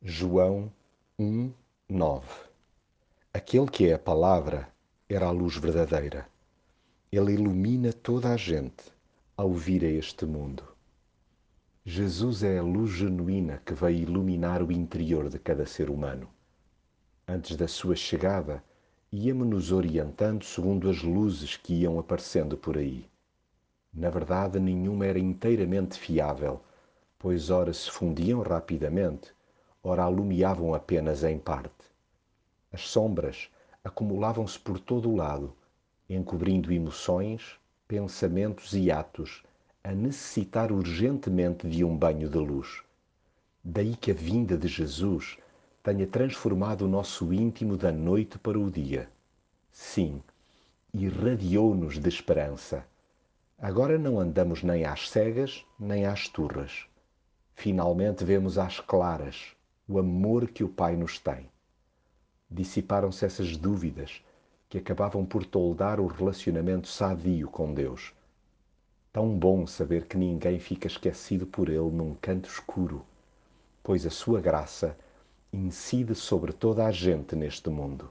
João 1, 9 Aquele que é a palavra era a luz verdadeira. Ele ilumina toda a gente ao vir a este mundo. Jesus é a luz genuína que veio iluminar o interior de cada ser humano. Antes da sua chegada, ia-me-nos orientando segundo as luzes que iam aparecendo por aí. Na verdade, nenhuma era inteiramente fiável, pois ora se fundiam rapidamente, ora alumiavam apenas em parte. As sombras acumulavam-se por todo o lado, encobrindo emoções, pensamentos e atos a necessitar urgentemente de um banho de luz. Daí que a vinda de Jesus tenha transformado o nosso íntimo da noite para o dia. Sim, irradiou-nos de esperança. Agora não andamos nem às cegas, nem às turras. Finalmente vemos às claras o amor que o Pai nos tem. Dissiparam-se essas dúvidas que acabavam por toldar o relacionamento sadio com Deus. Tão bom saber que ninguém fica esquecido por Ele num canto escuro, pois a sua graça incide sobre toda a gente neste mundo.